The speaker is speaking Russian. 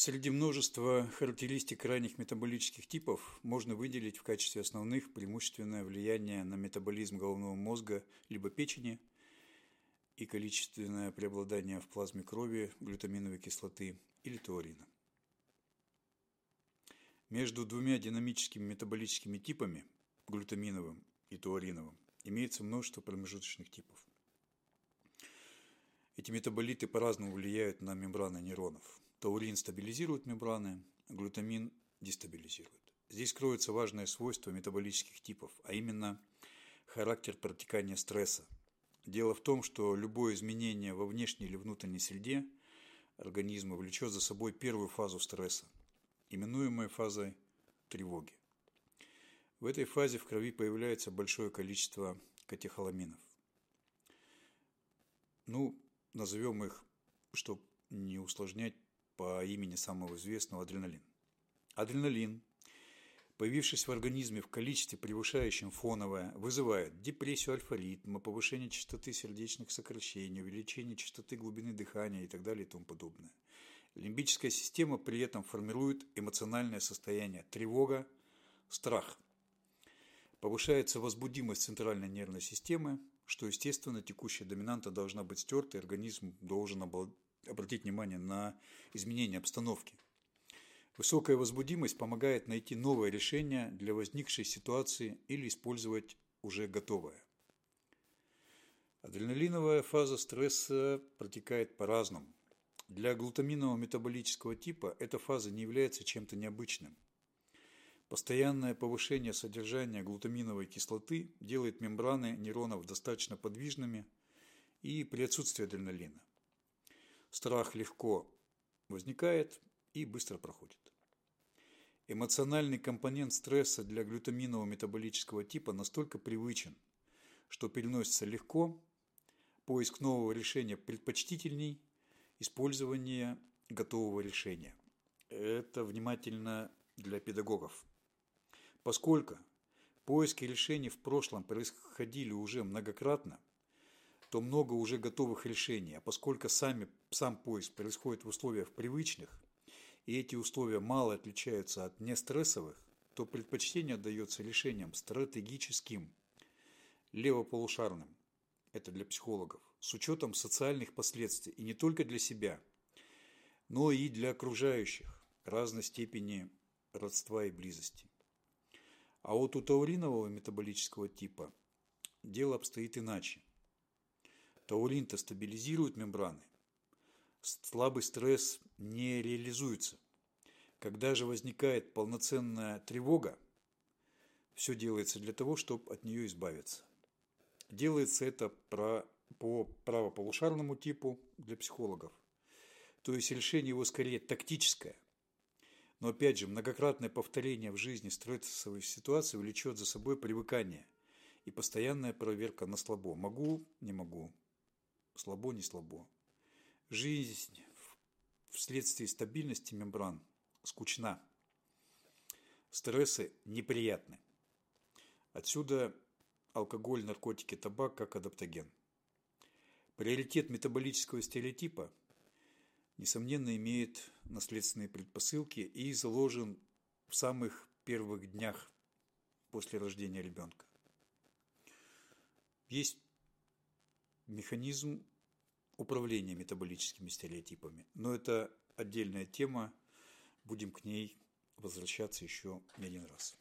Среди множества характеристик ранних метаболических типов можно выделить в качестве основных преимущественное влияние на метаболизм головного мозга либо печени и количественное преобладание в плазме крови глютаминовой кислоты или таурина. Между двумя динамическими метаболическими типами, глютаминовым и туариновым, имеется множество промежуточных типов. Эти метаболиты по-разному влияют на мембраны нейронов – Таурин стабилизирует мембраны, глутамин дестабилизирует. Здесь кроется важное свойство метаболических типов, а именно характер протекания стресса. Дело в том, что любое изменение во внешней или внутренней среде организма влечет за собой первую фазу стресса, именуемой фазой тревоги. В этой фазе в крови появляется большое количество катехоламинов. Ну, назовем их, чтобы не усложнять, по имени самого известного адреналин. Адреналин, появившись в организме в количестве превышающем фоновое, вызывает депрессию альфа-ритма, повышение частоты сердечных сокращений, увеличение частоты глубины дыхания и так далее и тому подобное. Лимбическая система при этом формирует эмоциональное состояние тревога, страх. Повышается возбудимость центральной нервной системы, что, естественно, текущая доминанта должна быть стерта, и организм должен обратить внимание на изменение обстановки. Высокая возбудимость помогает найти новое решение для возникшей ситуации или использовать уже готовое. Адреналиновая фаза стресса протекает по-разному. Для глутаминового метаболического типа эта фаза не является чем-то необычным. Постоянное повышение содержания глутаминовой кислоты делает мембраны нейронов достаточно подвижными и при отсутствии адреналина страх легко возникает и быстро проходит. Эмоциональный компонент стресса для глютаминового метаболического типа настолько привычен, что переносится легко, поиск нового решения предпочтительней использования готового решения. Это внимательно для педагогов. Поскольку поиски решений в прошлом происходили уже многократно, то много уже готовых решений. А поскольку сами, сам поиск происходит в условиях привычных, и эти условия мало отличаются от нестрессовых, то предпочтение отдается решениям стратегическим, левополушарным, это для психологов, с учетом социальных последствий, и не только для себя, но и для окружающих разной степени родства и близости. А вот у тауринового метаболического типа дело обстоит иначе. Таурин-то стабилизирует мембраны. Слабый стресс не реализуется. Когда же возникает полноценная тревога, все делается для того, чтобы от нее избавиться. Делается это про, по правополушарному типу для психологов. То есть решение его скорее тактическое. Но опять же, многократное повторение в жизни стрессовой ситуации влечет за собой привыкание и постоянная проверка на слабо. Могу, не могу, слабо, не слабо. Жизнь вследствие стабильности мембран скучна. Стрессы неприятны. Отсюда алкоголь, наркотики, табак как адаптоген. Приоритет метаболического стереотипа, несомненно, имеет наследственные предпосылки и заложен в самых первых днях после рождения ребенка. Есть механизм управления метаболическими стереотипами. Но это отдельная тема, будем к ней возвращаться еще не один раз.